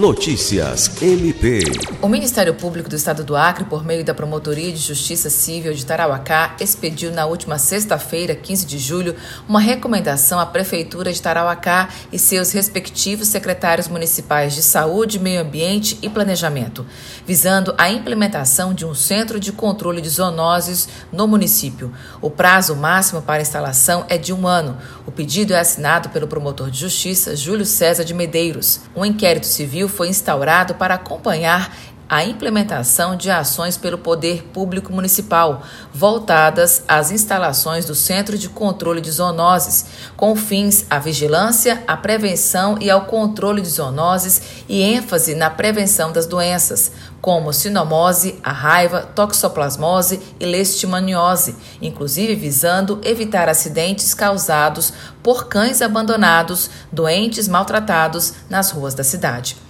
Notícias MP. O Ministério Público do Estado do Acre, por meio da Promotoria de Justiça Civil de Tarauacá, expediu na última sexta-feira, 15 de julho, uma recomendação à Prefeitura de Tarauacá e seus respectivos secretários municipais de Saúde, Meio Ambiente e Planejamento, visando a implementação de um centro de controle de zoonoses no município. O prazo máximo para instalação é de um ano. O pedido é assinado pelo promotor de justiça, Júlio César de Medeiros. Um inquérito Civil foi instaurado para acompanhar a implementação de ações pelo Poder Público Municipal, voltadas às instalações do Centro de Controle de Zoonoses, com fins à vigilância, à prevenção e ao controle de zoonoses e ênfase na prevenção das doenças, como sinomose, a raiva, toxoplasmose e leishmaniose, inclusive visando evitar acidentes causados por cães abandonados, doentes maltratados nas ruas da cidade.